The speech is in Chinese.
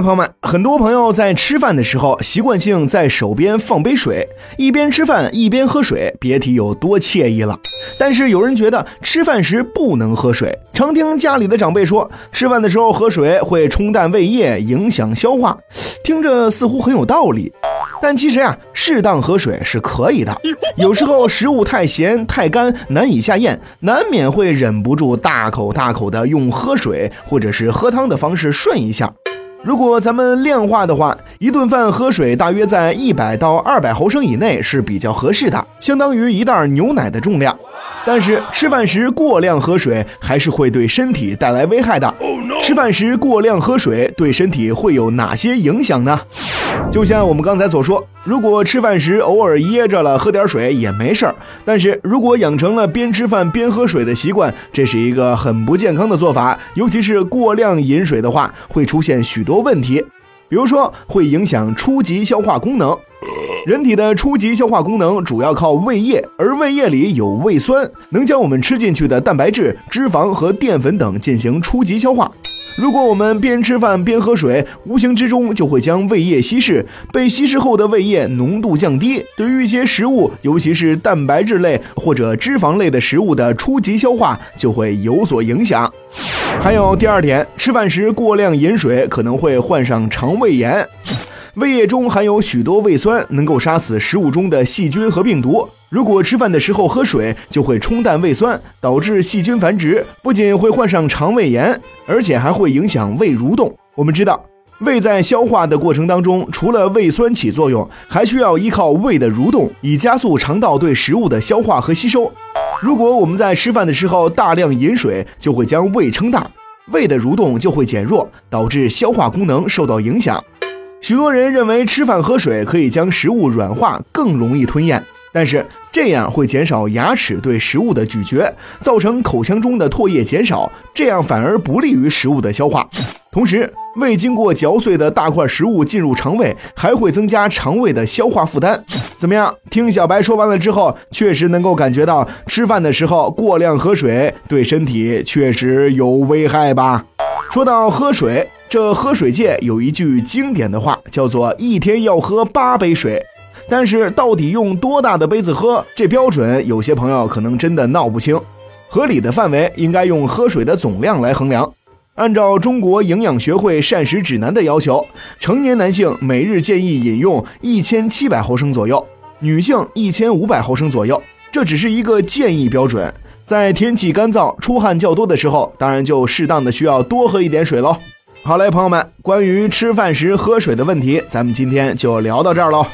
朋友们，很多朋友在吃饭的时候习惯性在手边放杯水，一边吃饭一边喝水，别提有多惬意了。但是有人觉得吃饭时不能喝水，常听家里的长辈说，吃饭的时候喝水会冲淡胃液，影响消化，听着似乎很有道理。但其实呀，适当喝水是可以的。有时候食物太咸太干，难以下咽，难免会忍不住大口大口的用喝水或者是喝汤的方式顺一下。如果咱们量化的话，一顿饭喝水大约在一百到二百毫升以内是比较合适的，相当于一袋牛奶的重量。但是吃饭时过量喝水还是会对身体带来危害的。吃饭时过量喝水对身体会有哪些影响呢？就像我们刚才所说，如果吃饭时偶尔噎着了，喝点水也没事儿。但是如果养成了边吃饭边喝水的习惯，这是一个很不健康的做法。尤其是过量饮水的话，会出现许多问题，比如说会影响初级消化功能。人体的初级消化功能主要靠胃液，而胃液里有胃酸，能将我们吃进去的蛋白质、脂肪和淀粉等进行初级消化。如果我们边吃饭边喝水，无形之中就会将胃液稀释，被稀释后的胃液浓度降低，对于一些食物，尤其是蛋白质类或者脂肪类的食物的初级消化就会有所影响。还有第二点，吃饭时过量饮水可能会患上肠胃炎。胃液中含有许多胃酸，能够杀死食物中的细菌和病毒。如果吃饭的时候喝水，就会冲淡胃酸，导致细菌繁殖，不仅会患上肠胃炎，而且还会影响胃蠕动。我们知道，胃在消化的过程当中，除了胃酸起作用，还需要依靠胃的蠕动，以加速肠道对食物的消化和吸收。如果我们在吃饭的时候大量饮水，就会将胃撑大，胃的蠕动就会减弱，导致消化功能受到影响。许多人认为吃饭喝水可以将食物软化，更容易吞咽，但是这样会减少牙齿对食物的咀嚼，造成口腔中的唾液减少，这样反而不利于食物的消化。同时，未经过嚼碎的大块食物进入肠胃，还会增加肠胃的消化负担。怎么样？听小白说完了之后，确实能够感觉到吃饭的时候过量喝水对身体确实有危害吧？说到喝水。这喝水界有一句经典的话，叫做“一天要喝八杯水”，但是到底用多大的杯子喝，这标准有些朋友可能真的闹不清。合理的范围应该用喝水的总量来衡量。按照中国营养学会膳食指南的要求，成年男性每日建议饮用一千七百毫升左右，女性一千五百毫升左右。这只是一个建议标准，在天气干燥、出汗较多的时候，当然就适当的需要多喝一点水喽。好嘞，朋友们，关于吃饭时喝水的问题，咱们今天就聊到这儿喽。